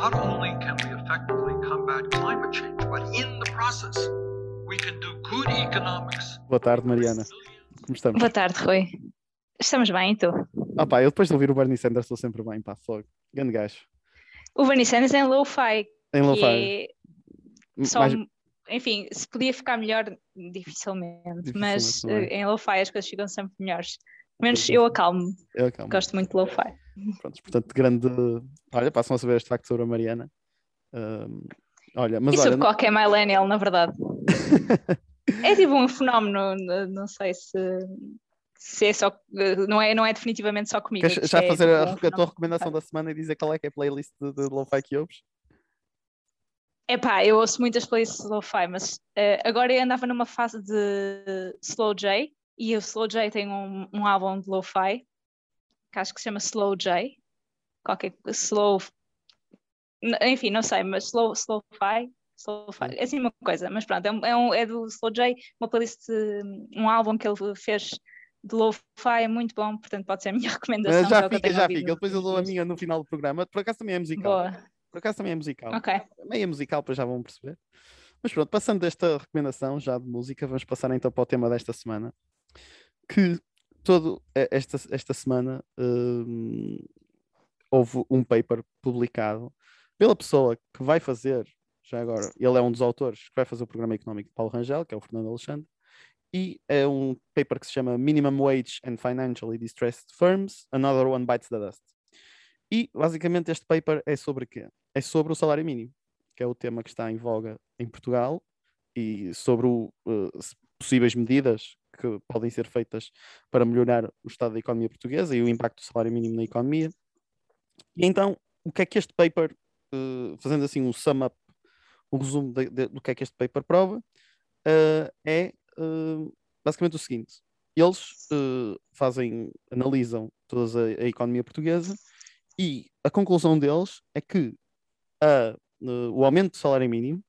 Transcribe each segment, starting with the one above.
not only can we effectively combat climate change, but in the process, we can do good economics. Boa tarde, Mariana. Como estamos? Boa tarde, Rui. Estamos bem, e tu? Ah pá, eu depois de ouvir o Bernie Sanders estou sempre bem, pá, fogo. Grande gajo. O Bernie Sanders é em lo-fi, Em que lo-fi. é só, Mais- enfim, se podia ficar melhor, dificilmente, Dificilmente, mas é? eh, em lo-fi as coisas ficam sempre melhores. Pelo menos é. eu acalmo, Eu, calma. gosto muito de lo-fi. Pronto, portanto, grande. Olha, passam a saber este facto sobre a Mariana. Olha, mas e olha, sobre qualquer millennial, na verdade. é tipo um fenómeno, não sei se, se é só, não é, não é definitivamente só comigo. queres isto já é fazer tipo a, a tua recomendação da semana e dizer qual é que é a playlist de, de lo-fi que ouves? Epá, eu ouço muitas playlists de lo-fi, mas eh, agora eu andava numa fase de Slow J e o Slow J tem um, um álbum de lo-fi que acho que se chama Slow J, qualquer Slow, enfim, não sei, mas Slow Slow-fi, Slow-fi, é assim uma coisa, mas pronto, é, um, é, um- é do Slow J, uma playlist, de- um álbum que ele fez de lo-fi, é muito bom, portanto pode ser a minha recomendação. Ah, já é fica, já ouvido fica. Depois eu dou a minha no final do programa. Por acaso também é musical. Boa, Por acaso também é musical. ok. Meia musical, para já vão perceber. Mas pronto, passando desta recomendação já de música, vamos passar então para o tema desta semana. Que todo eh, esta, esta semana hum, houve um paper publicado pela pessoa que vai fazer, já agora, ele é um dos autores que vai fazer o programa económico de Paulo Rangel, que é o Fernando Alexandre, e é um paper que se chama Minimum Wage and Financially Distressed Firms, Another One Bites the Dust. E basicamente este paper é sobre quê? É sobre o salário mínimo, que é o tema que está em voga em Portugal, e sobre o, se- possíveis medidas que podem ser feitas para melhorar o estado da economia portuguesa e o impacto do salário mínimo na economia. E então, o que é que este paper, eh, fazendo assim um sum up, um resumo de- de- do que é que este paper prova, eh, é eh, basicamente o seguinte: eles fazem, analisam toda a, a economia portuguesa e a conclusão deles é que a, o aumento do salário mínimo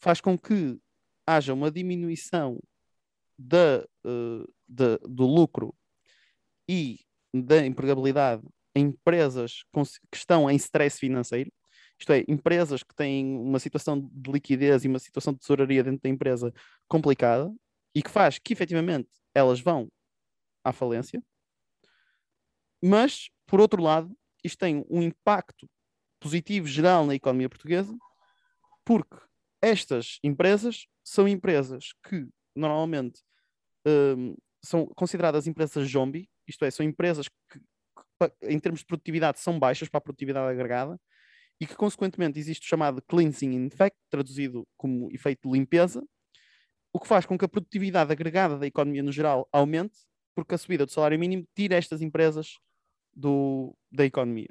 faz com que haja uma diminuição da, eh, da- do lucro e da empregabilidade em empresas que estão em stress financeiro, isto é, empresas que têm uma situação de liquidez e uma situação de tesouraria dentro da empresa complicada e que faz que efetivamente elas vão à falência, mas por outro lado, isto tem um impacto positivo geral na economia portuguesa, porque estas empresas são empresas que normalmente hum, são consideradas empresas zombie, isto é, são empresas que, que, em termos de produtividade, são baixas para a produtividade agregada e que, consequentemente, existe o chamado cleansing effect, traduzido como efeito de limpeza, o que faz com que a produtividade agregada da economia no geral aumente, porque a subida do salário mínimo tira estas empresas do, da economia.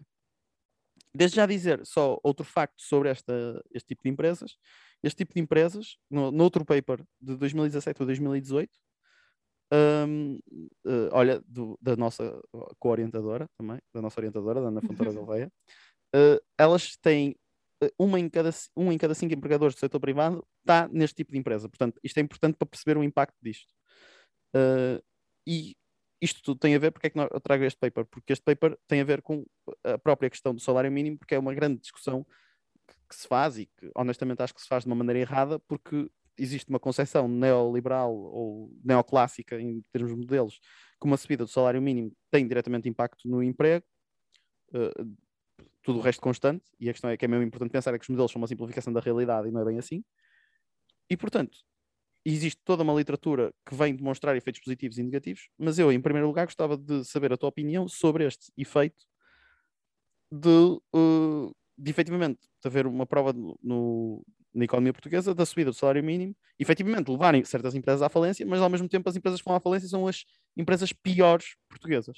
Desde já dizer só outro facto sobre esta, este tipo de empresas. Este tipo de empresas, no, no outro paper de 2017 ou 2018, hum, eh, olha, do- da nossa co-orientadora também, da nossa orientadora, da Ana Fontoura Gouveia, eh, elas têm eh, uma em, cada, um em cada cinco empregadores do setor privado está neste tipo de empresa. Portanto, isto é importante para perceber o impacto disto. Eh, e isto tudo tem a ver, porque é que eu trago este paper? Porque este paper tem a ver com a própria questão do salário mínimo, porque é uma grande discussão que, se faz e que honestamente acho que se faz de uma maneira errada, porque existe uma concepção neoliberal ou neoclássica em termos de modelos, que uma subida do salário mínimo tem diretamente impacto no emprego, eh, tudo o resto constante, e a questão é que é mesmo importante pensar é que os modelos são uma simplificação da realidade e não é bem assim. E portanto, existe toda uma literatura que vem demonstrar efeitos positivos e negativos, mas eu, em primeiro lugar, gostava de saber a tua opinião sobre este efeito de, eh, de efetivamente haver uma prova no, na economia portuguesa da subida do salário mínimo, efetivamente levarem certas empresas à falência, mas ao mesmo tempo as empresas que vão à falência são as empresas piores portuguesas.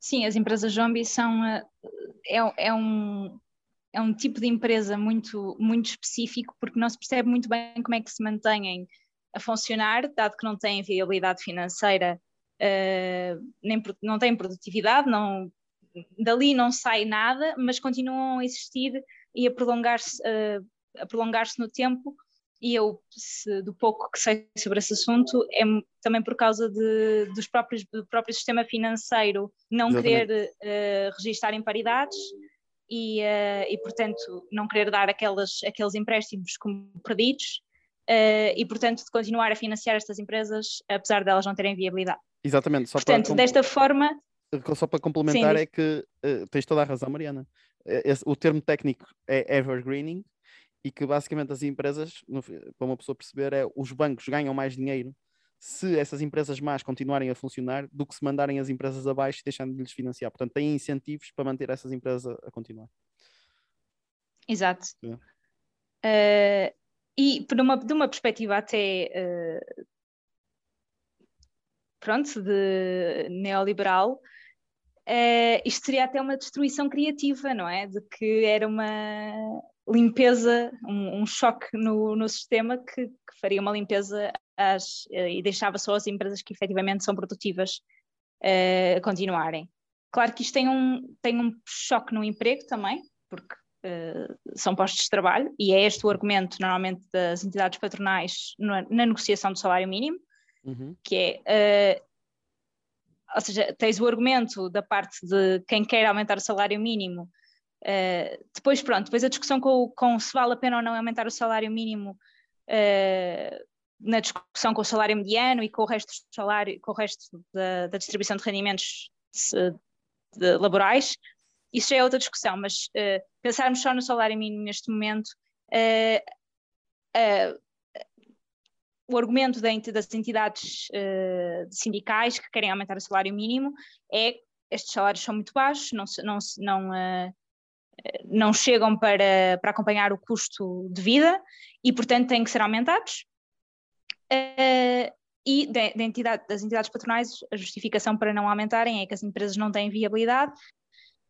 Sim, as empresas zombie são eh, é, é um é um tipo de empresa muito muito específico porque não se percebe muito bem como é que se mantêm a funcionar, dado que não têm viabilidade financeira, eh, nem não têm produtividade, não dali não sai nada, mas continuam a existir e a prolongar-se eh, a prolongar-se no tempo. E eu, se- do pouco que sei sobre esse assunto, é também por causa de, dos próprios, do próprio sistema financeiro não Exatamente. querer eh, registar em paridades e, uh, e portanto, não querer dar aquelas, aqueles empréstimos como perdidos uh, e, portanto, de continuar a financiar estas empresas, apesar de elas não terem viabilidade. Exatamente. Só portanto, para, desta forma. Só para complementar, Sim, é que uh, tens toda a razão, Mariana. Esse, o termo técnico é evergreening e que basicamente as empresas, para uma pessoa perceber, é os bancos ganham mais dinheiro se essas empresas más continuarem a funcionar do que se mandarem as empresas abaixo e deixando de lhes financiar. Portanto, têm incentivos para manter essas empresas a, a continuar. Exato. É. Uh, e por uma, de uma perspectiva até uh, pronto, de neoliberal, uh, isto seria até uma destruição criativa, não é? De que era uma limpeza, um, um choque no, no sistema que, que faria uma limpeza as, uh, e deixava só as empresas que efetivamente são produtivas uh, continuarem. Claro que isto tem um, tem um choque no emprego também, porque são postos de trabalho, e é este o argumento normalmente das entidades patronais na, na negociação do salário mínimo, uhum. que é ou seja, tens o argumento da parte de quem quer aumentar o salário mínimo, uh, depois pronto, depois a discussão com, com, se vale a pena ou não aumentar o salário mínimo uh, na discussão com o salário mediano e com o resto do salário, com o resto da, da distribuição de rendimentos de, de, laborais, isso já é outra discussão, mas uh, pensarmos só no salário mínimo neste momento, uh, uh, o argumento das entidades sindicais que querem aumentar o salário mínimo é estes salários são muito baixos, não, não, não, não chegam para, para acompanhar o custo de vida e, portanto, têm que ser aumentados. Uh, e de, de entidade, das entidades patronais, a justificação para não aumentarem é que as empresas não têm viabilidade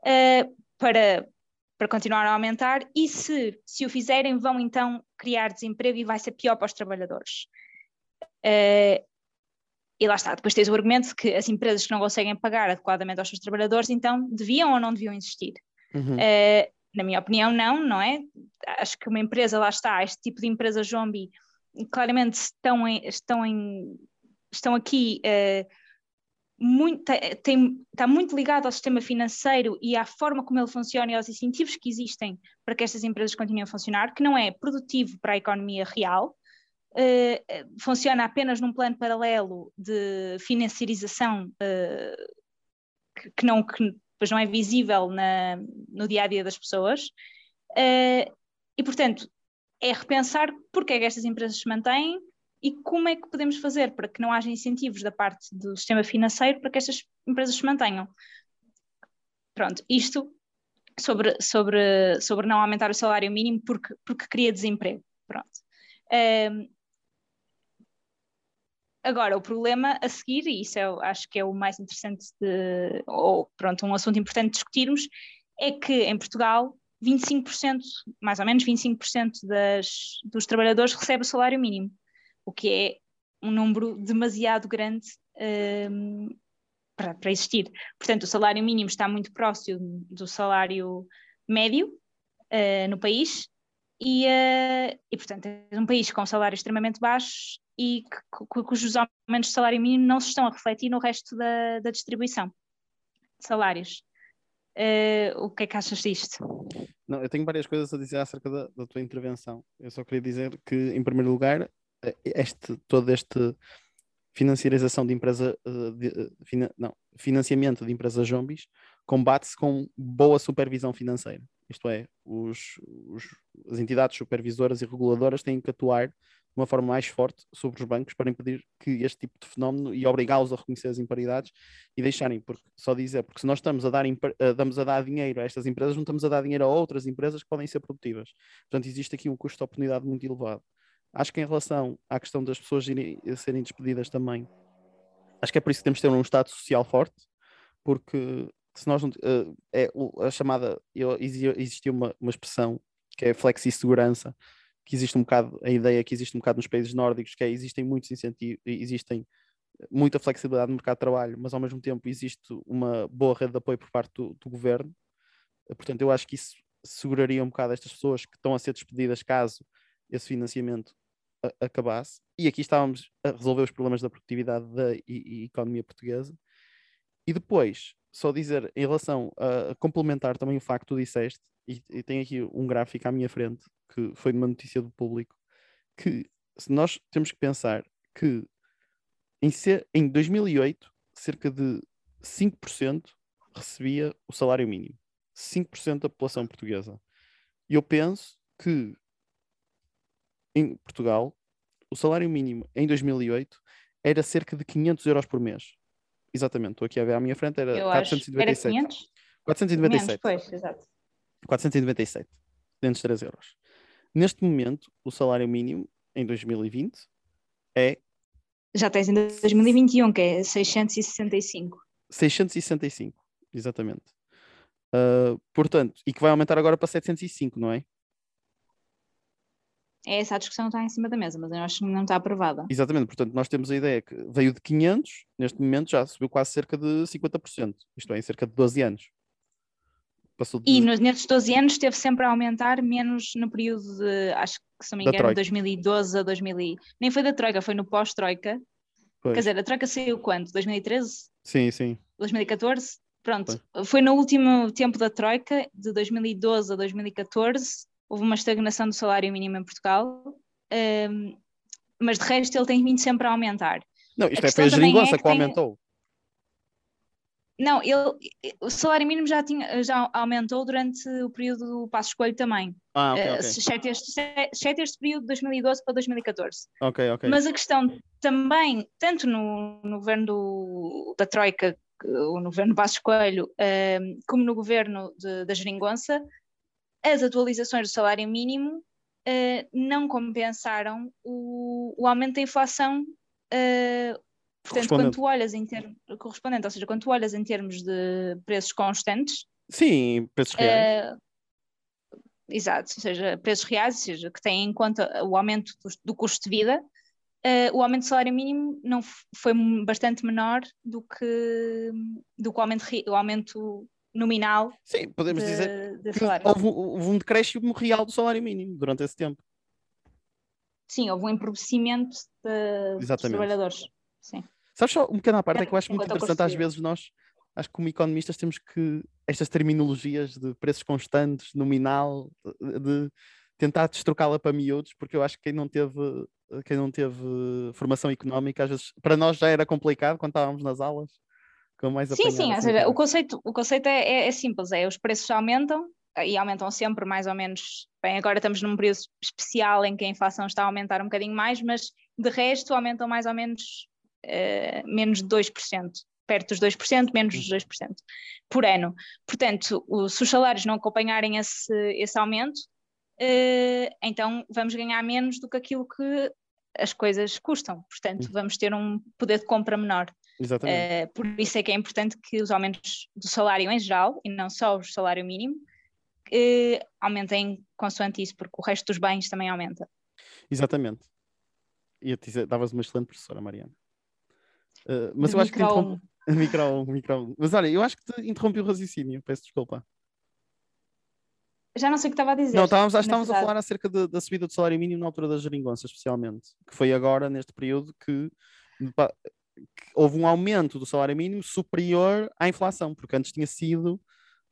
uh, para, para continuar a aumentar, e se, se o fizerem, vão então criar desemprego e vai ser pior para os trabalhadores. Uh, e lá está, depois tens o argumento de que as empresas que não conseguem pagar adequadamente aos seus trabalhadores, então deviam ou não deviam existir. Uhum. Uh, na minha opinião, não, não é? Acho que uma empresa, lá está, este tipo de empresa zombie, claramente estão, em, estão, em, estão aqui uh, muito, tem, está muito ligado ao sistema financeiro e à forma como ele funciona e aos incentivos que existem para que estas empresas continuem a funcionar, que não é produtivo para a economia real, funciona apenas num plano paralelo de financiarização uh, que, não, que depois não é visível na, no dia a dia das pessoas. E, portanto, é repensar porque é que estas empresas se mantêm e como é que podemos fazer para que não haja incentivos da parte do sistema financeiro para que estas empresas se mantenham. Pronto, isto sobre, sobre, sobre não aumentar o salário mínimo porque, porque cria desemprego. Pronto. Um, agora, o problema a seguir, e isso eu acho que é o mais interessante, de, ou pronto, um assunto importante discutirmos, é que em Portugal 25%, mais ou menos 25% das, dos trabalhadores recebe o salário mínimo, o que é um número demasiado grande um, para, para existir. Portanto, o salário mínimo está muito próximo do salário médio uh, no país e, uh, e, portanto, é um país com salários extremamente baixos e que, cujos aumentos de salário mínimo não se estão a refletir no resto da, da distribuição de salários. Uh, o que é que achas disto? Não, eu tenho várias coisas a dizer acerca da, da, tua intervenção. Eu só queria dizer que, em primeiro lugar, eh, este, todo este financiarização de empresa, eh, de, não, financiamento de empresas zombies combate-se com boa supervisão financeira. Isto é, os, os, as entidades supervisoras e reguladoras têm que atuar de uma forma mais forte sobre os bancos para impedir que este tipo de fenómeno e obrigá-los a reconhecer as imparidades e deixarem, porque só dizer, porque se nós estamos a dar, estamos a dar dinheiro a estas empresas, não estamos a dar dinheiro a outras empresas que podem ser produtivas. Portanto, existe aqui um custo de oportunidade muito elevado. Acho que em relação à questão das pessoas irem, serem despedidas também, acho que é por isso que temos de ter um Estado social forte, porque se nós não, uh, é a chamada, existiu uma, uma expressão que é flexi-segurança, que existe um bocado, a ideia que existe um bocado nos países nórdicos, que é, existem muitos incentivos, existem muita flexibilidade no mercado de trabalho, mas ao mesmo tempo existe uma boa rede de apoio por parte do, do governo. Portanto, eu acho que isso seguraria um bocado estas pessoas que estão a ser despedidas caso esse financiamento acabasse. E aqui estávamos a resolver os problemas da produtividade da e, e economia portuguesa. E depois, só dizer em relação a, a complementar também o facto que tu disseste, e, e aqui um gráfico à minha frente, que foi de uma notícia do público, que se nós temos que pensar que em, ser, em 2008 cerca de 5% recebia o salário mínimo. 5% da população portuguesa. E eu penso que em Portugal o salário mínimo em 2008 era cerca de 500 euros por mês. Exatamente, estou aqui a ver à minha frente, era Eu acho. 497. Era 500? 497. Menos, pois, exato. 497. 503 euros. Neste momento, o salário mínimo em 2020 é Já tens ainda 2021, que é 665. 665, exatamente. Ah, portanto, e que vai aumentar agora para 705, não é? É essa a discussão está em cima da mesa, mas eu acho que não está aprovada. Exatamente, portanto, nós temos a ideia que veio de 500, neste momento já subiu quase cerca de 50%, isto é, em cerca de 12 anos. Passou de... E nos, nestes 12 anos esteve sempre a aumentar, menos no período de, acho que se não me engano, Troika. 2012 a 2000. e- Nem foi da Troika, foi no pós-Troika. Quer dizer, a Troika saiu quando? 2013? Sim, sim. 2014? Pronto, foi no último tempo da Troika, de 2012 a 2014, houve uma estagnação do salário mínimo em Portugal, hum, mas de resto ele tem vindo sempre a aumentar. Não, isto é, questão foi a também é geringonça que que tem- aumentou. Não, ele, o salário mínimo já, tinha, já aumentou durante o período do passo escolho também, Ah, ok, eh, ok. exceto este, exceto este período de 2012 para 2014. Ok, ok. Mas a questão também, tanto no, no governo do- da Troika, ou no governo Passos Coelho, ehm, como no governo de- da Geringonça, as atualizações do salário mínimo eh, não compensaram o, o aumento da inflação. eh, portanto, quando Correspondente. tu olhas em termos correspondente, ou seja, quando tu olhas em termos de preços constantes, Sim, preços reais. eh, exato, ou seja, preços reais, ou seja, que têm em conta o aumento do, do custo de vida, eh, o aumento do salário mínimo não foi bastante menor do que, do que o, aumento, o aumento nominal Sim, podemos dizer de, de que salário. houve, um- houve um decréscimo real do salário mínimo durante esse tempo. Sim, houve um empobrecimento de- dos trabalhadores. Sim. Sabes só um pequeno à parte, é que eu acho muito interessante às vezes nós, acho que como economistas temos que, estas terminologias de preços constantes, nominal, de, de tentar destrocá-la para miúdos, porque eu acho que quem não teve, quem não teve formação económica, às vezes, para nós já era complicado quando estávamos nas aulas, mais Sim, sim, ou seja, o conceito, o conceito é, é- é simples, é os preços aumentam e aumentam sempre mais ou menos, bem, agora estamos num período especial em que a inflação está a aumentar um bocadinho mais, mas de resto aumentam mais ou menos eh, menos de 2%, perto dos 2%, menos dos 2% por ano. Portanto, o- se os salários não acompanharem esse, esse aumento, eh, então vamos ganhar menos do que aquilo que as coisas custam, portanto vamos ter um poder de compra menor. Exatamente. Uh, por isso é que é importante que os aumentos do salário em geral, e não só o salário mínimo, aumentem consoante isso, porque o resto dos bens também aumenta. Exatamente. Dizer, davas uma excelente professora, Mariana. Uh, mas eu acho que te micro micro. Mas olha, eu acho que te interrompi o raciocínio, peço desculpa. Já não sei o que estava a dizer. Não, estávamos, estávamos a falar acerca de- da subida do salário mínimo na altura da geringonça, especialmente, que foi agora, neste período, que houve um aumento do salário mínimo superior à inflação, porque antes tinha sido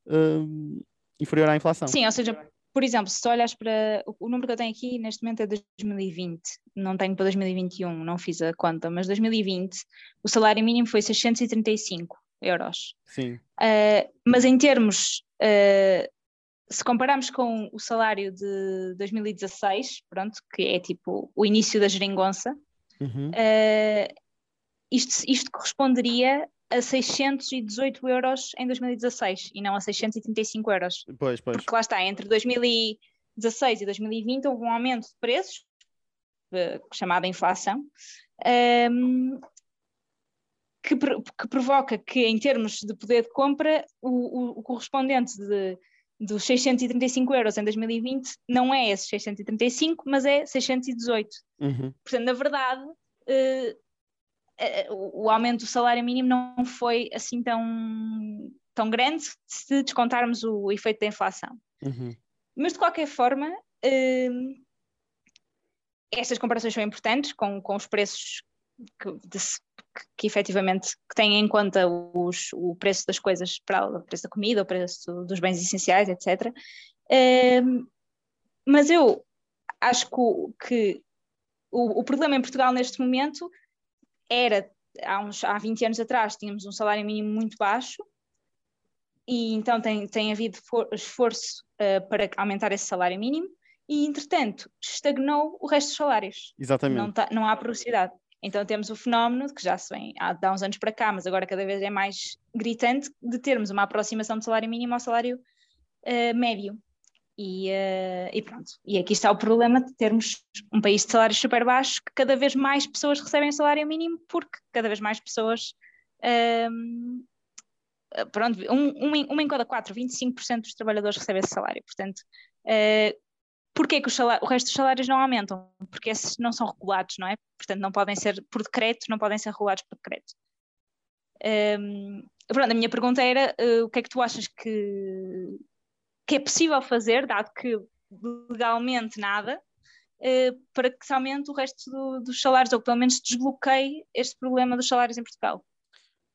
hum, inferior à inflação. Sim, ou seja, por exemplo, se tu olhas para. O o número que eu tenho aqui neste momento é 2020, não tenho para 2021, não fiz a conta, mas 2020 o salário mínimo foi 635 euros. Sim, Uh, mas em termos, uh, se compararmos com o salário de 2016, pronto, que é tipo o início da geringonça, Uhum. uh, isto, isto corresponderia a 618 euros em 2016 e não a 635 euros. Pois, pois. Porque lá está, entre 2016 e 2020 houve um aumento de preços, chamada inflação, ehm, que, que provoca que, em termos de poder de compra, o, o- o correspondente de, dos 635 euros em 2020 não é esse 635, mas é 618. Uhum. Portanto, na verdade, eh, o o aumento do salário mínimo não foi assim tão, tão grande se descontarmos o efeito da inflação. Uhum. Mas de qualquer forma, hum, estas comparações são importantes com, com os preços que, de que, que efetivamente que tenha em conta os, o preço das coisas, para o preço da comida, o preço dos bens essenciais, etc. Uh, mas eu acho que, que o, o, problema em Portugal neste momento era, há, uns, há 20 anos atrás, tínhamos um salário mínimo muito baixo, e então tem, tem havido for, esforço uh, para aumentar esse salário mínimo, e entretanto estagnou o resto dos salários. Exatamente. Não, tá, não há progressividade. Então temos o fenómeno que já se vem há, há uns anos para cá, mas agora cada vez é mais gritante, de termos uma aproximação do salário mínimo ao salário uh, médio. E, uh, e, pronto. E aqui está o problema de termos um país de salários super baixos que cada vez mais pessoas recebem o salário mínimo porque cada vez mais pessoas. Uh, pronto, um, um, uma em cada quatro, 25% dos trabalhadores recebem esse salário. Portanto, uh, porquê que o resto dos salários não aumentam? Porque esses não são regulados, não é? Portanto, não podem ser por decreto, não podem ser regulados por decreto. Um, pronto, a minha pergunta era uh, o que é que tu achas que, que é possível fazer, dado que legalmente nada, uh, para que se aumente o resto do, dos salários, ou pelo menos desbloqueie este problema dos salários em Portugal?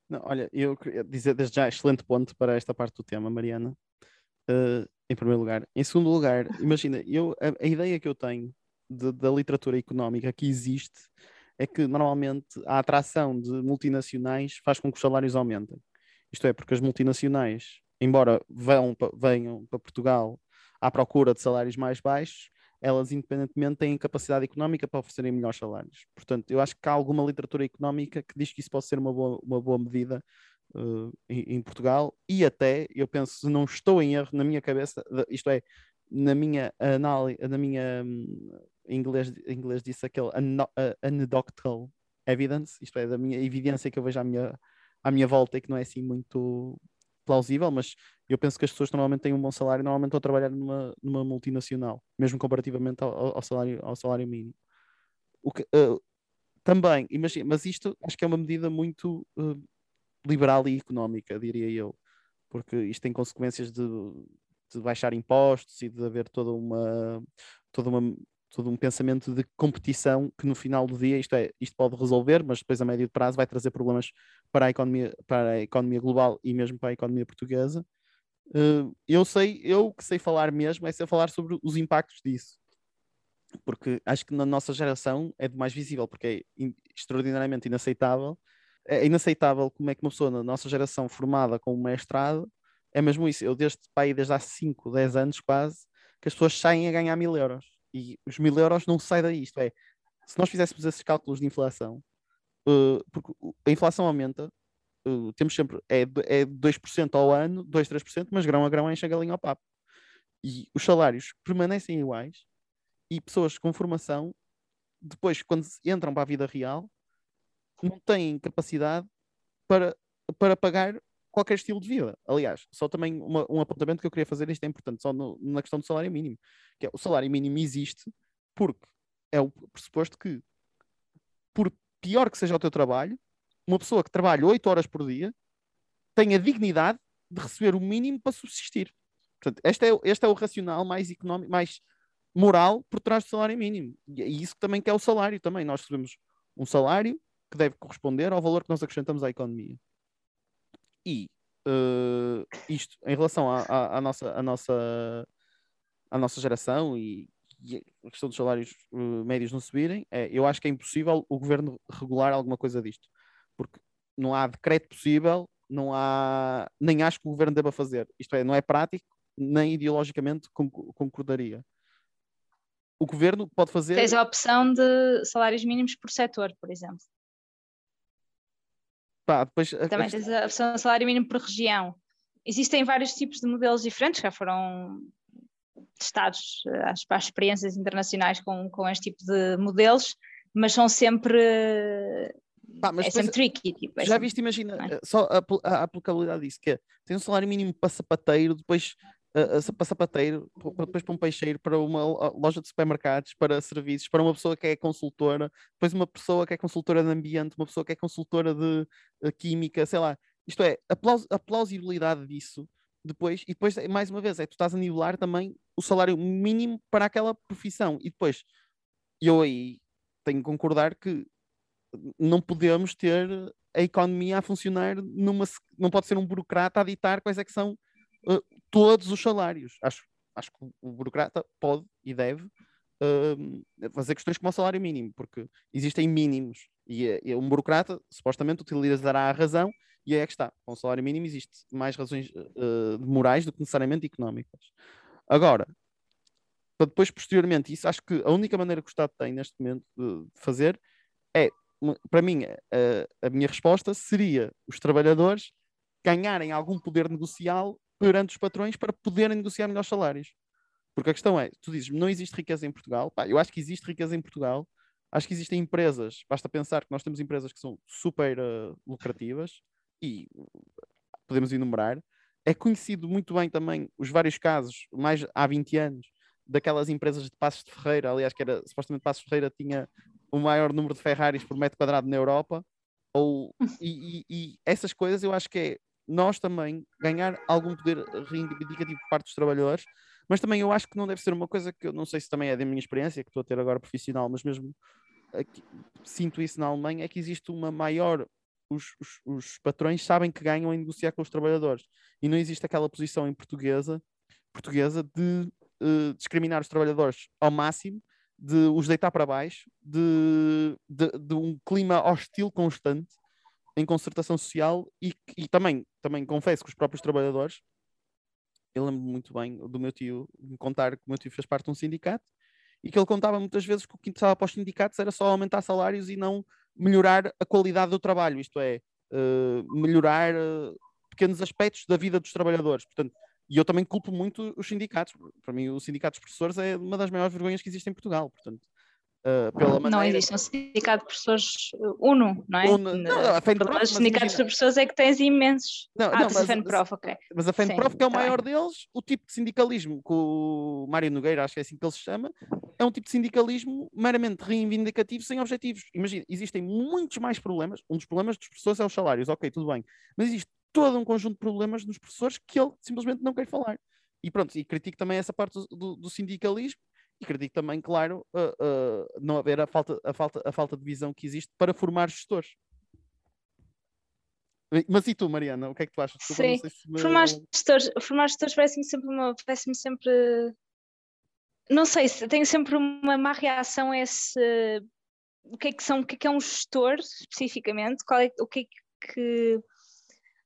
Não, olha, eu queria dizer desde já excelente ponto para esta parte do tema, Mariana. Uh, em primeiro lugar. Em segundo lugar, imagina, eu, a, a ideia que eu tenho de, da literatura económica que existe é que normalmente a atração de multinacionais faz com que os salários aumentem. Isto é, porque as multinacionais embora vão, venham para Portugal à procura de salários mais baixos, elas independentemente têm capacidade económica para oferecerem melhores salários. Portanto, eu acho que há alguma literatura económica que diz que isso pode ser uma boa, uma boa medida uh, em, Portugal e até, eu penso, se não estou em erro na minha cabeça, isto é, na minha análise, na minha em inglês, em inglês disse aquele anecdotal evidence, isto é, da minha evidência que eu vejo à minha, à minha volta e que não é assim muito plausível, mas eu penso que as pessoas normalmente têm um bom salário normalmente estão a trabalhar numa, numa multinacional, mesmo comparativamente ao, ao salário, ao salário mínimo. O que, uh, também, imagina, mas isto acho que é uma medida muito uh, liberal e económica, diria eu, porque isto tem consequências de, de baixar impostos e de haver toda uma, toda uma todo um pensamento de competição que no final do dia isto, é, isto pode resolver, mas depois a médio prazo vai trazer problemas para a economia, para a economia global e mesmo para a economia portuguesa. Uh, eu sei, eu que sei falar mesmo, é sei falar sobre os impactos disso. Porque acho que na nossa geração é de mais visível, porque é extraordinariamente inaceitável. É inaceitável como é que uma pessoa na nossa geração formada com um mestrado é mesmo isso. Eu desde pai, desde há 5, 10 anos quase, que as pessoas saem a ganhar mil euros e os mil euros não sai daí. Isto é, se nós fizéssemos esses cálculos de inflação, uh, porque a inflação aumenta, uh, temos sempre, é, é 2% ao ano, 2, 3%, mas grão a grão enche a galinha ao papo. E os salários permanecem iguais e pessoas com formação, depois, quando entram para a vida real, não têm capacidade para, para pagar qualquer estilo de vida. Aliás, só também uma, um apontamento que eu queria fazer, isto é importante, só no, na questão do salário mínimo, que é o salário mínimo existe porque é o pressuposto que, por pior que seja o teu trabalho, uma pessoa que trabalha 8 horas por dia tem a dignidade de receber o mínimo para subsistir. Portanto, este é, este é o racional mais económico, mais moral por trás do salário mínimo. E é isso também que é o salário também. Nós recebemos um salário que deve corresponder ao valor que nós acrescentamos à economia. E uh, isto em relação à, à, à, nossa, à, nossa, à nossa geração e, e a questão dos salários uh, médios não subirem, é, eu acho que é impossível o governo regular alguma coisa disto. Porque não há decreto possível, não há, nem acho que o governo deva fazer. Isto é, não é prático, nem ideologicamente concordaria. O governo pode fazer. Tens a opção de salários mínimos por setor, por exemplo. Pá, depois, Também a... tens a opção de salário mínimo por região. Existem vários tipos de modelos diferentes, já foram testados as, as experiências internacionais com, com este tipo de modelos, mas são sempre. Pá, mas é sempre tricky. Tipo, é já sempre... viste, imagina, é? só a, a, a, aplicabilidade disso, que é, tem um salário mínimo para sapateiro, depois uh, para sapateiro, depois para um peixeiro, para uma loja de supermercados, para serviços, para uma pessoa que é consultora, depois uma pessoa que é consultora de ambiente, uma pessoa que é consultora de uh, química, sei lá. Isto é, a, a plausibilidade disso depois, e depois, mais uma vez, é tu estás a nivelar também o salário mínimo para aquela profissão. E depois, eu aí tenho que concordar que não podemos ter a economia a funcionar numa. Não pode ser um burocrata a ditar quais é que são uh, todos os salários. Acho, acho que o burocrata pode e deve uh, fazer questões como o salário mínimo, porque existem mínimos e, e um burocrata supostamente utilizará a razão e é que está. Com o salário mínimo existe mais razões uh, morais do que necessariamente económicas. Agora, para depois, posteriormente, isso acho que a única maneira que o Estado tem neste momento de fazer é, para mim, a, a minha resposta seria os trabalhadores ganharem algum poder negocial perante os patrões para poderem negociar melhores salários. Porque a questão é, tu dizes, não existe riqueza em Portugal. Pá, eu acho que existe riqueza em Portugal. Acho que existem empresas, basta pensar que nós temos empresas que são super uh, lucrativas e podemos enumerar. É conhecido muito bem também os vários casos, mais há 20 anos, daquelas empresas de Passos de Ferreira, aliás, que era supostamente Passos de Ferreira tinha o maior número de Ferraris por metro quadrado na Europa, ou, e, e, e, essas coisas eu acho que é nós também ganhar algum poder reivindicativo por parte dos trabalhadores, mas também eu acho que não deve ser uma coisa que eu não sei se também é da minha experiência, que estou a ter agora profissional, mas mesmo aqui, sinto isso na Alemanha, é que existe uma maior. Os, os, os patrões sabem que ganham em negociar com os trabalhadores e não existe aquela posição em portuguesa, portuguesa de uh, discriminar os trabalhadores ao máximo, de os deitar para baixo, de, de, de um clima hostil constante em concertação social e, e, também, também confesso que os próprios trabalhadores, eu lembro muito bem do meu tio me contar que o meu tio fez parte de um sindicato e que ele contava muitas vezes que o que interessava para os sindicatos era só aumentar salários e não melhorar a qualidade do trabalho, isto é, uh, melhorar uh, pequenos aspectos da vida dos trabalhadores. Portanto, e eu também culpo muito os sindicatos. Para mim, o sindicato dos professores é uma das maiores vergonhas que existe em Portugal. Portanto, uh, pela maneira... Não existe um sindicato de professores uno, não é? Uno, não, a FENPROF, os sindicatos de professores é que tens imensos. Não, ah, não, mas, a FENPROF, ok. Mas a FENPROF, que é o tá maior bem. deles, o tipo de sindicalismo que o Mário Nogueira, acho que é assim que ele se chama, é um tipo de sindicalismo meramente reivindicativo, sem objetivos. Imagina, existem muitos mais problemas. Um dos problemas dos professores é os salários, ok, tudo bem. Mas existe todo um conjunto de problemas nos professores que ele simplesmente não quer falar. E pronto, e critico também essa parte do, do, do sindicalismo e critico também, claro, uh, uh, não haver a falta, a, falta, a falta de visão que existe para formar gestores. Mas e tu, Mariana, o que é que tu achas? Sim, se me... formar, gestores, formar gestores parece-me sempre uma, parece-me sempre não sei, tenho sempre uma má reação a esse o que é que são, o que é que é um gestor especificamente, qual é, o que é que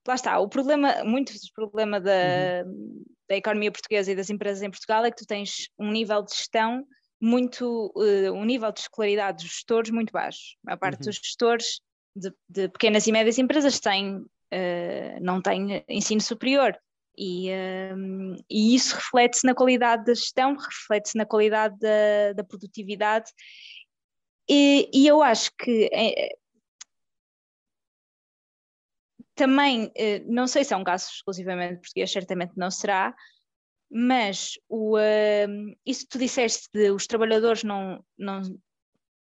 lá está, o problema, muito do problema da, uhum. da economia portuguesa e das empresas em Portugal é que tu tens um nível de gestão muito, uh, um nível de escolaridade dos gestores muito baixo. A parte uhum. dos gestores de, de, pequenas e médias empresas têm, uh, não têm ensino superior. E, um, e isso reflete-se na qualidade da gestão, reflete-se na qualidade da, da produtividade. E, e, eu acho que eh, também, eh, não sei se é um caso exclusivamente português, certamente não será, mas o, isso que tu disseste de os trabalhadores não, não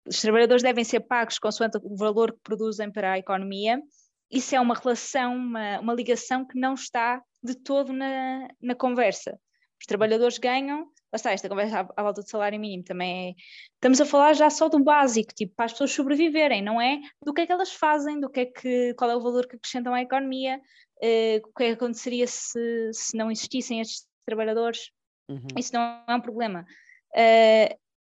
os trabalhadores devem ser pagos consoante o valor que produzem para a economia, isso é uma relação, uma, uma ligação que não está de todo na, na conversa. Os trabalhadores ganham lá está, esta conversa à, à, volta do salário mínimo também é. Estamos a falar já só do básico, tipo, para as pessoas sobreviverem, não é? Do que é que elas fazem, do que é que, qual é o valor que acrescentam à economia, uh, o que é que aconteceria se, se não existissem estes trabalhadores. Uhum. Isso não é um problema. Uh,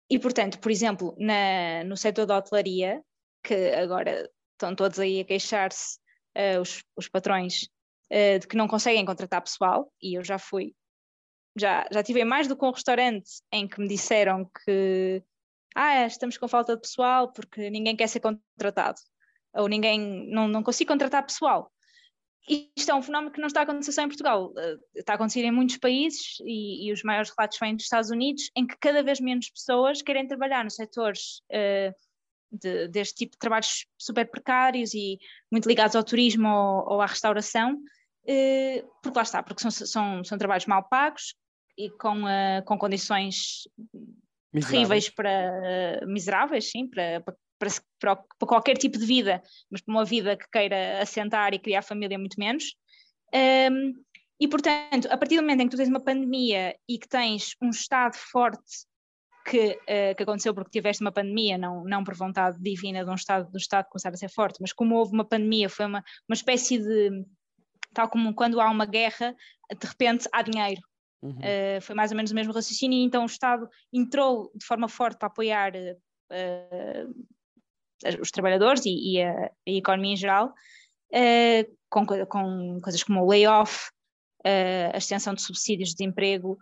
e, portanto, por exemplo, na, no setor da hotelaria, que agora estão todos aí a queixar-se, uh, os, os patrões, de que não conseguem contratar pessoal, e eu já fui já, já tive mais do que um restaurante em que me disseram que ah, estamos com falta de pessoal porque ninguém quer ser contratado ou ninguém não, não consigo contratar pessoal. Isto é um fenómeno que não está a acontecer só em Portugal, eh, está a acontecer em muitos países e, e os maiores relatos vêm dos Estados Unidos, em que cada vez menos pessoas querem trabalhar nos setores uh, de, deste tipo de trabalhos super precários e muito ligados ao turismo ou, ou à restauração, uh, porque lá está, porque são, são, são trabalhos mal pagos, e com, uh, com condições miseráveis. terríveis para uh, miseráveis, sim, para, para, para, para, qualquer tipo de vida, mas para uma vida que queira assentar e criar família, muito menos. Um, e, portanto, a partir do momento em que tu tens uma pandemia e que tens um Estado forte que, uh, que aconteceu porque tiveste uma pandemia, não, não por vontade divina de um Estado, do Estado começar a ser forte, mas como houve uma pandemia, foi uma, uma espécie de, tal como quando há uma guerra, de repente há dinheiro. Uhum. Uh, foi mais ou menos o mesmo raciocínio, e então o Estado entrou de forma forte para apoiar uh, os trabalhadores e, e a, a, economia em geral, com, com coisas como o layoff, a extensão de subsídios de desemprego,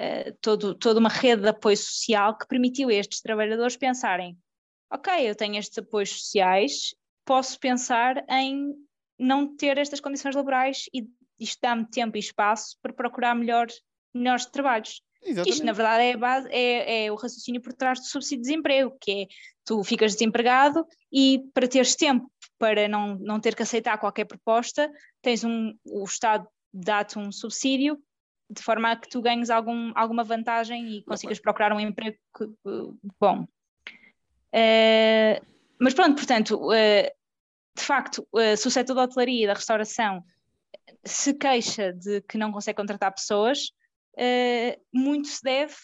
uh, todo, toda uma rede de apoio social que permitiu a estes trabalhadores pensarem: ok, eu tenho estes apoios sociais, posso pensar em não ter estas condições laborais e isto dá-me tempo e espaço para procurar melhor, melhores trabalhos. Exatamente. Isto, na verdade, é, base, é, é, o raciocínio por trás do subsídio de desemprego, que é tu ficas desempregado e para teres tempo para não, não ter que aceitar qualquer proposta, tens um, o Estado dá-te um subsídio de forma a que tu ganhes algum, alguma vantagem e consigas procurar um emprego que, bom. Uh, mas pronto, portanto, uh, de facto, uh, se o setor da hotelaria e da restauração se queixa de que não consegue contratar pessoas, muito se deve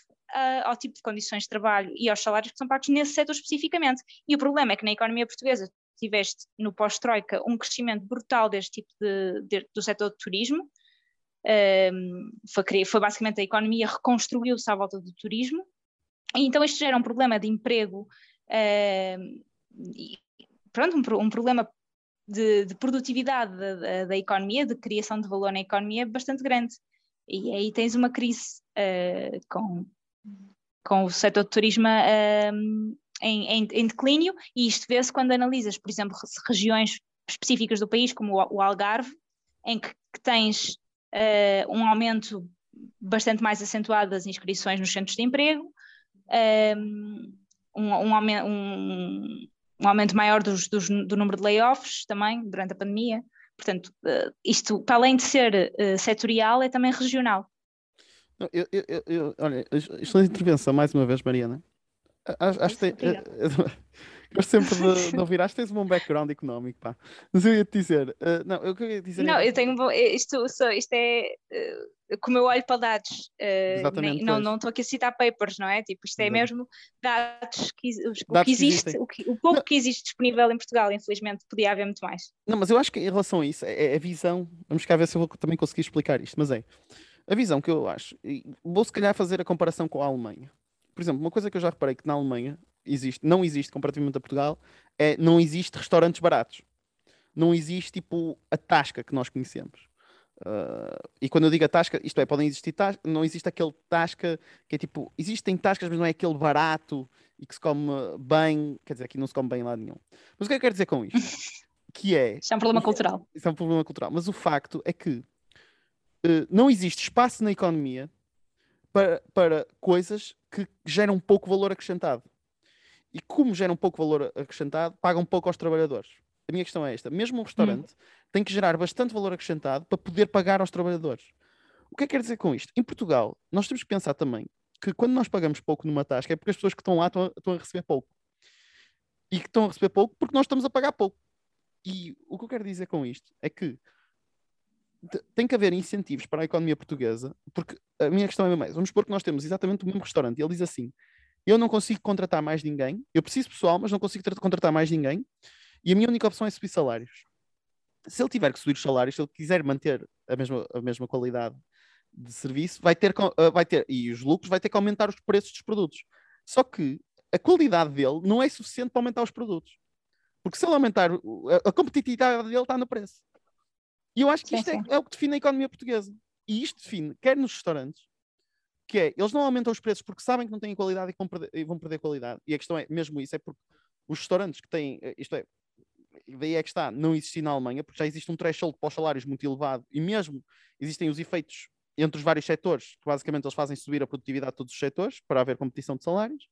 ao tipo de condições de trabalho e aos salários que são pagos nesse setor especificamente. E o problema é que na economia portuguesa tiveste no pós-Troika um crescimento brutal deste tipo de, de, do setor de turismo, foi, foi, basicamente a economia reconstruiu-se à volta do turismo, e então isto gera um problema de emprego, e, pronto, um, um problema de, de produtividade da, da, da, economia, de criação de valor na economia bastante grande. E aí tens uma crise uh, com, com o setor de turismo uh, em, em, em, declínio, e isto vê-se quando analisas, por exemplo, regiões específicas do país, como o, o Algarve, em que, que tens uh, um aumento bastante mais acentuado das inscrições nos centros de emprego, ehm, um, um, um, um aumento maior dos, dos, do número de layoffs também durante a pandemia. Portanto, uh, isto, para além de ser uh, setorial, é também regional. Eu, eu, eu, olha, excelente intervenção mais uma vez, Mariana. Acho, acho que tem, Gosto sempre de, de ouvir. Acho que tens um bom background económico, pá. Mas eu ia te dizer. Uh, não, eu queria dizer. Não, eu tenho um bom. Isto, isto é. Uh, como eu olho para dados. Uh, Exatamente. Nem, não, não estou aqui a citar papers, não é? Tipo, isto é mesmo dados que, os, dados o que existe, o, que, o pouco não. que existe disponível em Portugal. Infelizmente, podia haver muito mais. Não, mas eu acho que em relação a isso, é, é a visão. Vamos cá ver se eu vou também conseguir explicar isto, mas é. A visão que eu acho. Vou se calhar fazer a comparação com a Alemanha. Por exemplo, uma coisa que eu já reparei que na Alemanha existe, não existe comparativamente a Portugal, é não existe restaurantes baratos. Não existe tipo a tasca que nós conhecemos. Uh, e quando eu digo a tasca, isto é, podem existir tascas, não existe aquele tasca que é tipo, existem tascas, mas não é aquele barato e que se come bem, quer dizer, aqui não se come bem em lado nenhum. Mas o que é que eu quero dizer com isto? que é. Isso é um problema cultural. Isso é um problema cultural. Mas o facto é que uh, não existe espaço na economia para, para coisas que geram pouco valor acrescentado e como geram um pouco valor acrescentado, pagam pouco aos trabalhadores. A minha questão é esta: mesmo um restaurante hum. tem que gerar bastante valor acrescentado para poder pagar aos trabalhadores. O que é que quer dizer com isto? Em Portugal, nós temos que pensar também que quando nós pagamos pouco numa tasca é porque as pessoas que estão lá estão a, estão a receber pouco. E que estão a receber pouco porque nós estamos a pagar pouco. E o que eu quero dizer com isto é que tem que haver incentivos para a economia portuguesa, porque a minha questão é mais, vamos supor que nós temos exatamente o mesmo restaurante, e ele diz assim, eu não consigo contratar mais ninguém. Eu preciso pessoal, mas não consigo contratar mais ninguém. E a minha única opção é subir salários. Se ele tiver que subir os salários, se ele quiser manter a mesma, a mesma qualidade de serviço, vai ter, uh, vai ter, e os lucros, vai ter que aumentar os preços dos produtos. Só que a qualidade dele não é suficiente para aumentar os produtos. Porque se ele aumentar, a, a competitividade dele está no preço. E eu acho que isto é, é, o que define a economia portuguesa. E isto define, quer nos restaurantes, que é, eles não aumentam os preços porque sabem que não têm qualidade e vão perder, e vão perder qualidade. E a questão é, mesmo isso, é porque os restaurantes que têm, eh, isto é, daí é que está, não existir na Alemanha, porque já existe um threshold para os salários muito elevado e mesmo existem os efeitos entre os vários setores, que basicamente eles fazem subir a produtividade de todos os setores para haver competição de salários.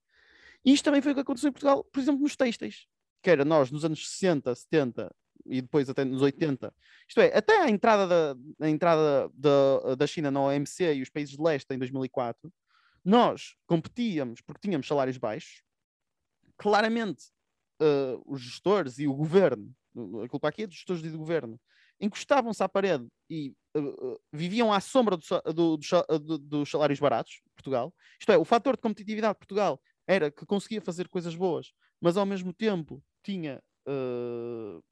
E isto também foi o que aconteceu em Portugal, por exemplo, nos têxteis, que era nós nos anos 60, 70 e depois até nos 80. Isto é, até a entrada da, a entrada da, da China na OMC e os países de leste em 2004, nós competíamos porque tínhamos salários baixos. Claramente, uh, os gestores e o governo, a culpa aqui é dos gestores e do governo, encostavam-se à parede e uh, viviam à sombra do, do, do, dos salários baratos, Portugal. Isto é, o fator de competitividade de Portugal era que conseguia fazer coisas boas, mas ao mesmo tempo tinha, uh,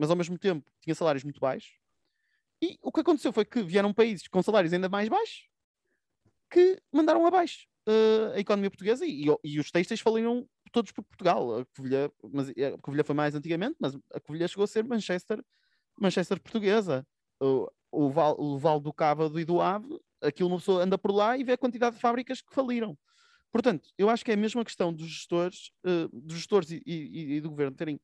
mas ao mesmo tempo tinha salários muito baixos. E o que aconteceu foi que vieram países com salários ainda mais baixos que mandaram abaixo uh, a economia portuguesa e, e, e os textos faliram todos por Portugal. A Covilhã, mas a Covilhã foi mais antigamente, mas a Covilhã chegou a ser Manchester, Manchester portuguesa. O, o, Val, o Val do Cávado e do Ave, aquilo uma pessoa anda por lá e vê a quantidade de fábricas que faliram. Portanto, eu acho que é a mesma questão dos gestores, uh, dos gestores e, e, e, do governo terem,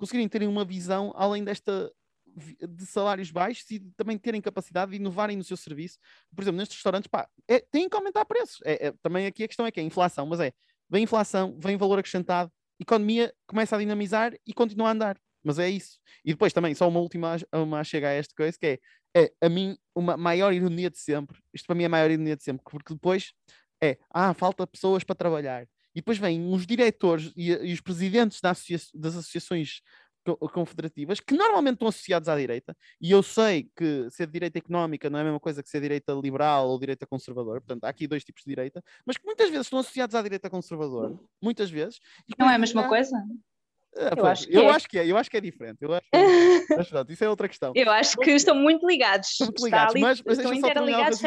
conseguirem terem uma visão além desta de salários baixos e também terem capacidade de inovarem no seu serviço. Por exemplo, nestes restaurantes, pá, é, têm que aumentar preços. É, é, também aqui a questão é que é inflação, mas é, vem inflação, vem valor acrescentado, economia começa a dinamizar e continua a andar. Mas é isso. E depois também, só uma última uma chega a esta coisa, que é, é a mim uma maior ironia de sempre. Isto para mim é a maior ironia de sempre, porque depois é, ah, falta pessoas para trabalhar. E depois vêm os diretores e, e os presidentes das, associa das associações confederativas, que normalmente estão associados à direita, e eu sei que ser de direita económica não é a mesma coisa que ser direita liberal ou direita conservadora, portanto há aqui dois tipos de direita, mas que muitas vezes estão associados à direita conservadora, muitas vezes. Não é a mesma coisa? Ah, eu, acho, eu é. acho, que é, eu acho que é diferente. Eu acho é pronto, isso é outra questão. Eu acho que estão muito ligados. Estão muito ligados, mas, mas estão interligados,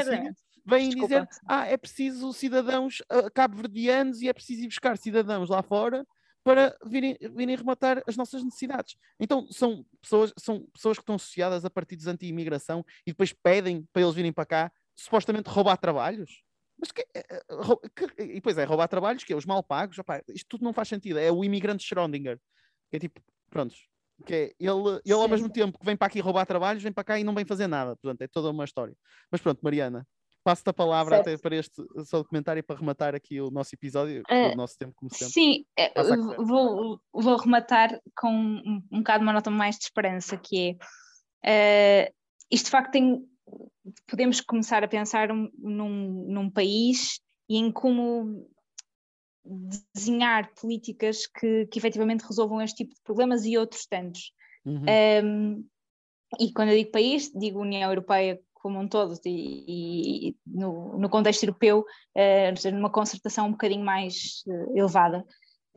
Vêm dizer, ah, é preciso cidadãos uh, cabo-verdianos e é preciso ir buscar cidadãos lá fora para virem, virem rematar as nossas necessidades. Então são pessoas, são pessoas que estão associadas a partidos anti-imigração e depois pedem para eles virem para cá supostamente roubar trabalhos. Mas que, eh, eh, que, e depois é roubar trabalhos, que é os mal pagos. Opa, isto tudo não faz sentido. É o imigrante Schrödinger. Que é tipo, prontos. Que é ele, ele ao mesmo tempo que vem para aqui roubar trabalhos, vem para cá e não vem fazer nada. Portanto, é toda uma história. Mas pronto, Mariana, passo-te a palavra certo. até para este seu documentário para rematar aqui o nosso episódio, uh, o nosso tempo, como sempre. Sim, eh, vou, vou rematar com um, um bocado uma nota mais de esperança, que é uh, isto de facto tem, podemos começar a pensar num, num país e em como desenhar políticas que, que efetivamente resolvam este tipo de problemas e outros tantos. Uhum. Um, e quando eu digo país, digo União Europeia como um todo e, e no, no, contexto europeu, uh, numa concertação um bocadinho mais uh, elevada.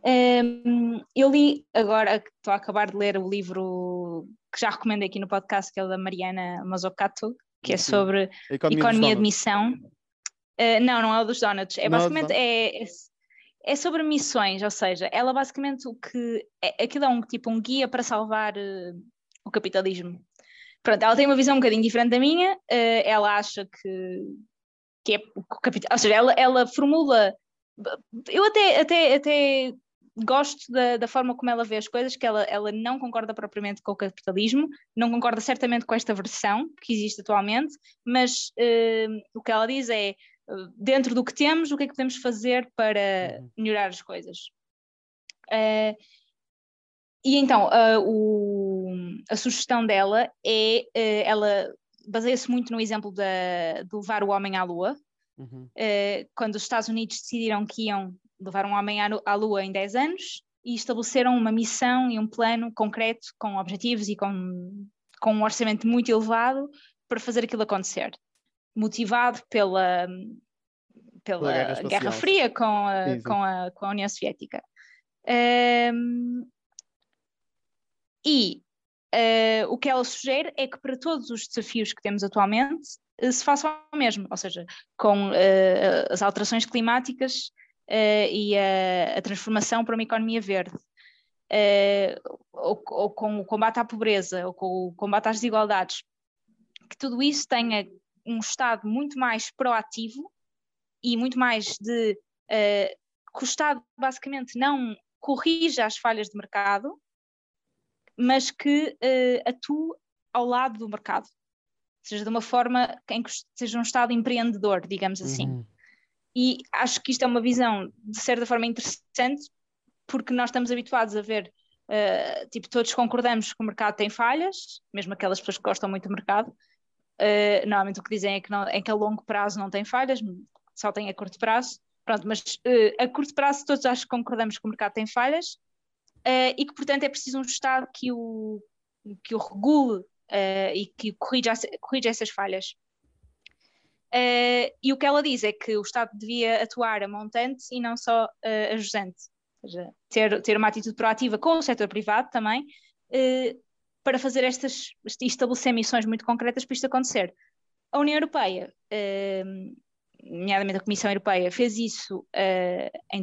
Um, eu li agora, estou a acabar de ler o livro que já recomendei aqui no podcast, que é o da Mariana Mazzucato, que é sobre economia, economia de missão. Uh, não, não é o dos donuts, é não basicamente é, é, é, sobre missões, ou seja, ela basicamente o que é, aquilo é um tipo um guia para salvar o capitalismo. Pronto, ela tem uma visão um bocadinho diferente da minha, uh, ela acha que, que é o capital, ou seja, ela, ela formula, eu até, até, até gosto da, da, forma como ela vê as coisas, que ela, ela não concorda propriamente com o capitalismo, não concorda certamente com esta versão que existe atualmente, mas uh, o que ela diz é, dentro do que temos, o que é que podemos fazer para melhorar as coisas. Uh, e então, uh, o, a sugestão dela é, uh, ela baseia-se muito no exemplo de, de, levar o homem à Lua, uhum. uh, quando os Estados Unidos decidiram que iam levar um homem à, à Lua em 10 anos e estabeleceram uma missão e um plano concreto com objetivos e com, com um orçamento muito elevado para fazer aquilo acontecer, motivado pela, pela, Guerra, Guerra, Fria com a, com a, com a União Soviética. Um, e uh, o que ela sugere é que para todos os desafios que temos atualmente uh, se faça o mesmo, ou seja, com uh, as alterações climáticas e a, a, transformação para uma economia verde. Ou, ou, com o combate à pobreza, ou com o combate às desigualdades, que tudo isso tenha um Estado muito mais proativo e muito mais de que o Estado basicamente não corrija as falhas de mercado, mas que uh, atue ao lado do mercado, seja de uma forma em que seja um Estado empreendedor, digamos assim. Uhum. E acho que isto é uma visão, de certa forma, interessante, porque nós estamos habituados a ver, uh, tipo, todos concordamos que o mercado tem falhas, mesmo aquelas pessoas que gostam muito do mercado, uh, normalmente o que dizem é que, não, é que a longo prazo não tem falhas, só tem a curto prazo. Pronto, mas uh, a curto prazo todos acho que concordamos que o mercado tem falhas uh, e que, portanto, é preciso um Estado que o, que o regule uh, e que corrija, corrija essas falhas. Uh, e o que ela diz é que o Estado devia atuar a montante e não só uh, a jusante, ou seja, ter, ter uma atitude proativa com o setor privado também, para fazer estas, estabelecer missões muito concretas para isto acontecer. A União Europeia, nomeadamente a Comissão Europeia, fez isso em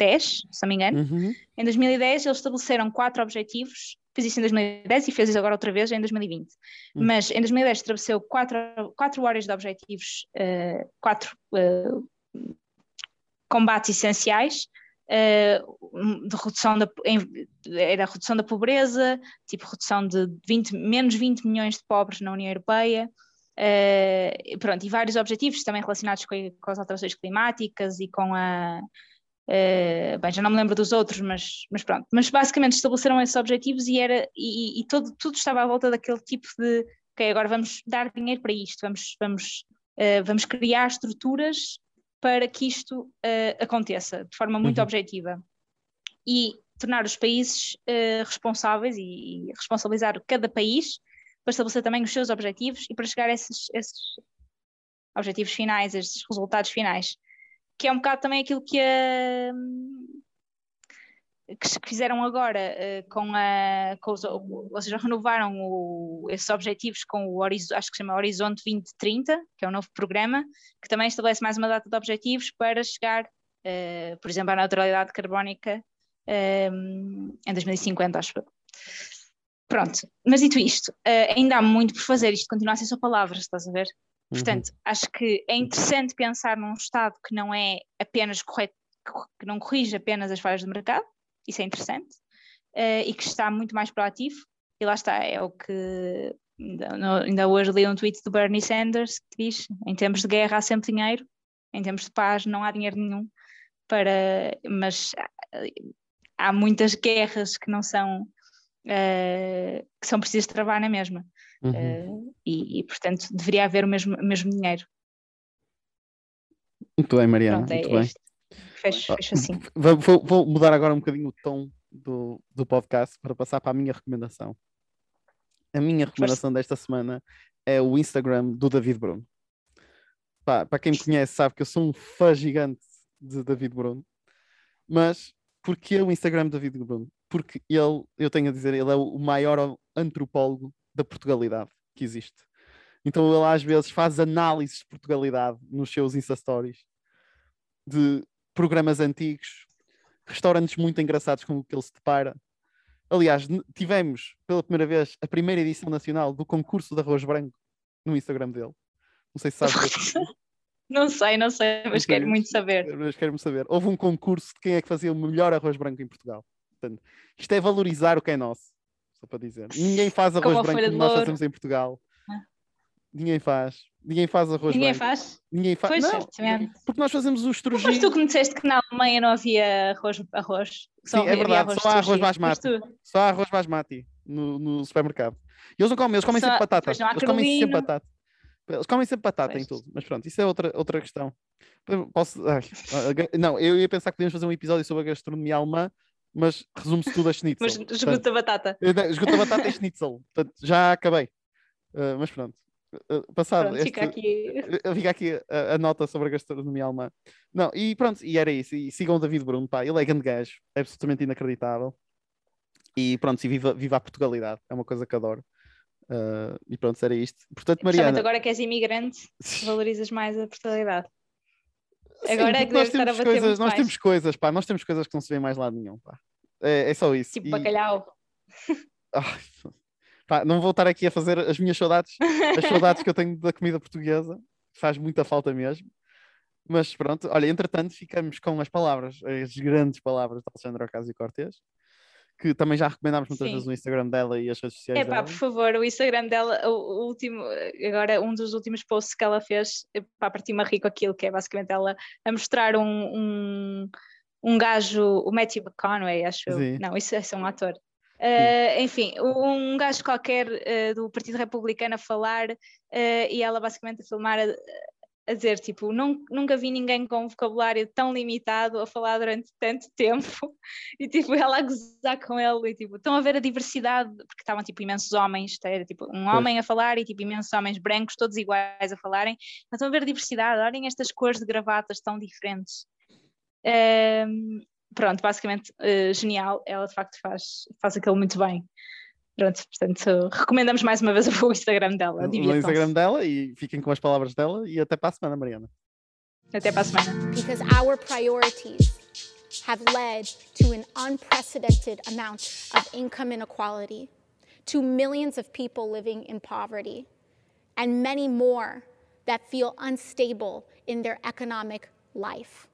2010, se não me engano. Uhum. Em 2010 eles estabeleceram quatro objetivos fez isso em 2010 e fez isso agora outra vez em 2020. Hum. Mas em 2010 estabeleceu quatro, quatro áreas de objetivos, uh, quatro uh, combates essenciais, uh, de redução da, era a redução da pobreza, tipo redução de 20, menos 20 milhões de pobres na União Europeia, Uh, pronto, e vários objetivos também relacionados com, com, as alterações climáticas e com a, Uh, bem, já não me lembro dos outros, mas, mas pronto. Mas basicamente estabeleceram esses objetivos e, era, e, e todo, tudo estava à volta daquele tipo de ok, agora vamos dar dinheiro para isto, vamos, vamos, uh, vamos criar estruturas para que isto uh, aconteça de forma muito uhum. objetiva e tornar os países responsáveis e, e, responsabilizar cada país para estabelecer também os seus objetivos e para chegar a esses, esses objetivos finais, esses resultados finais que é um bocado também aquilo que a que fizeram agora uh, com a com os, ou seja, renovaram o, esses objetivos com o acho que se chama Horizonte 2030, que é um novo programa, que também estabelece mais uma data de objetivos para chegar, uh, por exemplo, à neutralidade carbónica um, em 2050, acho eu. Pronto, mas dito isto, uh, ainda há muito por fazer, isto continua a ser só palavras, estás a ver? Portanto, uhum. acho que é interessante pensar num Estado que não é apenas correto, que não corrige apenas as falhas do mercado, isso é interessante, uh, e que está muito mais proativo, e lá está, é o que ainda, ainda hoje li um tweet do Bernie Sanders que diz: em tempos de guerra há sempre dinheiro, em tempos de paz não há dinheiro nenhum, para, mas há muitas guerras que não são uh, que são precisas travar na mesma. Uhum. Uh, e, e, portanto, deveria haver o mesmo, o mesmo dinheiro. Muito bem, Mariana. Pronto, é muito bem. Fecho, fecho assim. Vou, vou, mudar agora um bocadinho o tom do, do podcast para passar para a minha recomendação. A minha recomendação desta semana é o Instagram do David Bruno. Pá, para quem me conhece sabe que eu sou um fã gigante de David Bruno. Mas porquê o Instagram do David Bruno? Porque ele, eu tenho a dizer, ele é o maior antropólogo da Portugalidade que existe. Então ele às vezes faz análises de Portugalidade nos seus Insta Stories de programas antigos, restaurantes muito engraçados com o que ele se depara. Aliás, tivemos pela primeira vez a primeira edição nacional do concurso de arroz branco no Instagram dele. Não sei se sabes. não sei, não sei, mas quero muito saber. Mas quero saber. Houve um concurso de quem é que fazia o melhor arroz branco em Portugal. Portanto, isto é valorizar o que é nosso só para dizer. Ninguém faz arroz Como branco como nós fazemos em Portugal. Ah. Ninguém faz. Ninguém faz arroz Ninguém branco. faz? Ninguém faz. Pois, não, certamente. Porque nós fazemos o estrogino. Mas tu que me disseste que na Alemanha não havia arroz. arroz. Só Sim, é verdade. Arroz só há arroz basmati. Só há arroz basmati no, no supermercado. E eles não comem, eles comem só, sempre batata. Eles comem sempre batata. Eles comem sempre batata pois. em tudo. Mas pronto, isso é outra, outra questão. Posso... Ai, não, eu ia pensar que podíamos fazer um episódio sobre a gastronomia alemã, mas resume-se tudo a schnitzel. mas esgoto a batata. Esgoto a batata e schnitzel. Portanto, já acabei. Uh, mas pronto. Uh, passado. Pronto, este, fica aqui, fica aqui a, a, nota sobre a gastronomia alemã. Não, e pronto, e era isso. E sigam o David Bruno, pá, ele é grande gajo, é absolutamente inacreditável. E pronto, e viva, viva a Portugalidade, é uma coisa que adoro. Uh, e pronto, era isto. Portanto, Mariana. agora que és imigrante, valorizas mais a Portugalidade. Agora Sim, é que nós temos coisas, nós mais. temos coisas, pá, nós temos coisas que não se vê mais lado nenhum, pá. É, é só isso. Tipo e... bacalhau. Pá, não vou estar aqui a fazer as minhas saudades, as saudades que eu tenho da comida portuguesa, faz muita falta mesmo. Mas pronto, olha, entretanto, ficamos com as palavras, as grandes palavras de Alexandra Ocasio-Cortez que também já recomendámos muitas Sim. vezes no Instagram dela e as redes sociais. É pá, por favor, o Instagram dela, o, o, último, agora um dos últimos posts que ela fez, pá, rir com aquilo, que é basicamente ela a mostrar um, um, um gajo, o Matthew McConaughey, acho eu. Não, isso é um ator. Uh, enfim, um gajo qualquer uh, do Partido Republicano a falar uh, e ela basicamente a filmar a dizer, tipo, nunca vi ninguém com um vocabulário tão limitado a falar durante tanto tempo, e tipo, ela a gozar com ele, e tipo, estão a ver a diversidade, porque estavam tipo imensos homens, tá, era tipo um homem a falar e tipo imensos homens brancos, todos iguais a falarem, mas estão a ver a diversidade, olhem estas cores de gravatas tão diferentes. Um, pronto, basicamente, uh, genial, ela de facto faz, faz aquilo muito bem. Pronto, portanto, recomendamos mais uma vez o Instagram dela. O Instagram dela e fiquem com as palavras dela e até para a semana, Mariana. Até para a semana. Because our priorities have led to an unprecedented amount of income inequality, to millions of people living in poverty, and many more that feel unstable in their economic life.